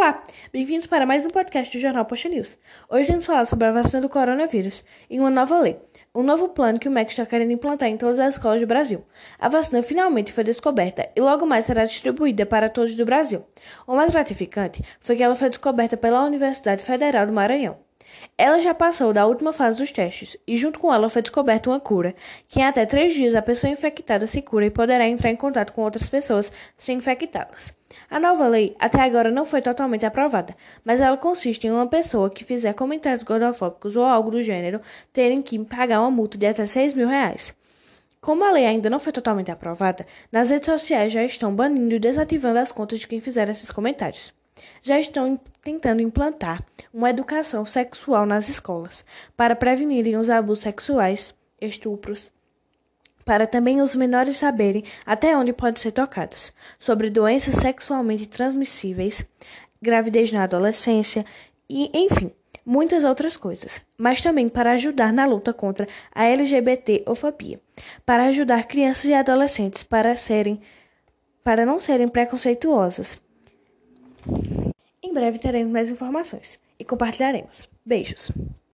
Olá, bem-vindos para mais um podcast do Jornal Poxa News. Hoje vamos falar sobre a vacina do coronavírus e uma nova lei, um novo plano que o MEC está querendo implantar em todas as escolas do Brasil. A vacina finalmente foi descoberta e logo mais será distribuída para todos do Brasil. O mais gratificante foi que ela foi descoberta pela Universidade Federal do Maranhão. Ela já passou da última fase dos testes e, junto com ela, foi descoberta uma cura, que em até três dias a pessoa infectada se cura e poderá entrar em contato com outras pessoas sem infectá-las. A nova lei até agora não foi totalmente aprovada, mas ela consiste em uma pessoa que fizer comentários gordofóbicos ou algo do gênero terem que pagar uma multa de até 6 mil reais. Como a lei ainda não foi totalmente aprovada, nas redes sociais já estão banindo e desativando as contas de quem fizer esses comentários. Já estão tentando implantar uma educação sexual nas escolas para prevenirem os abusos sexuais, estupros, para também os menores saberem até onde podem ser tocados, sobre doenças sexualmente transmissíveis, gravidez na adolescência e, enfim, muitas outras coisas, mas também para ajudar na luta contra a LGBTofobia, para ajudar crianças e adolescentes para serem para não serem preconceituosas. Em breve teremos mais informações e compartilharemos. Beijos!